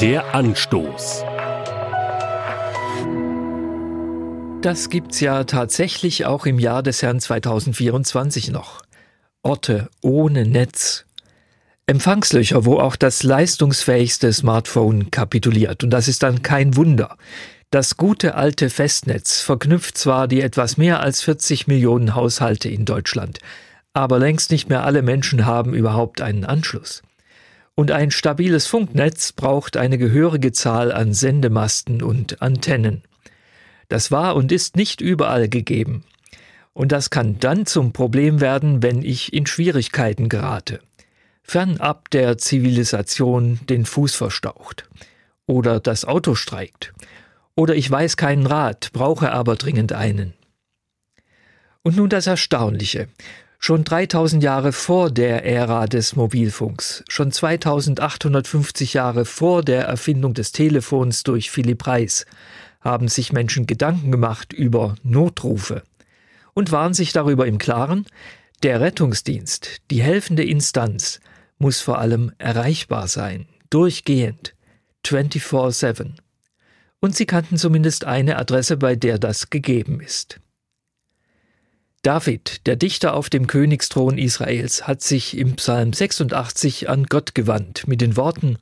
Der Anstoß. Das gibt's ja tatsächlich auch im Jahr des Herrn 2024 noch. Orte ohne Netz. Empfangslöcher, wo auch das leistungsfähigste Smartphone kapituliert. Und das ist dann kein Wunder. Das gute alte Festnetz verknüpft zwar die etwas mehr als 40 Millionen Haushalte in Deutschland, aber längst nicht mehr alle Menschen haben überhaupt einen Anschluss. Und ein stabiles Funknetz braucht eine gehörige Zahl an Sendemasten und Antennen. Das war und ist nicht überall gegeben. Und das kann dann zum Problem werden, wenn ich in Schwierigkeiten gerate. Fernab der Zivilisation den Fuß verstaucht. Oder das Auto streikt. Oder ich weiß keinen Rat, brauche aber dringend einen. Und nun das Erstaunliche. Schon 3000 Jahre vor der Ära des Mobilfunks, schon 2850 Jahre vor der Erfindung des Telefons durch Philipp Reis, haben sich Menschen Gedanken gemacht über Notrufe und waren sich darüber im Klaren, der Rettungsdienst, die helfende Instanz, muss vor allem erreichbar sein, durchgehend, 24-7. Und sie kannten zumindest eine Adresse, bei der das gegeben ist. David, der Dichter auf dem Königsthron Israels, hat sich im Psalm 86 an Gott gewandt mit den Worten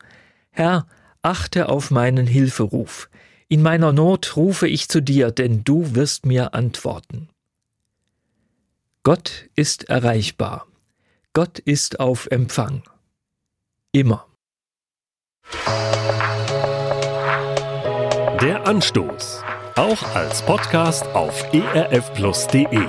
Herr, achte auf meinen Hilferuf, in meiner Not rufe ich zu dir, denn du wirst mir antworten. Gott ist erreichbar. Gott ist auf Empfang. Immer. Der Anstoß. Auch als Podcast auf erfplus.de.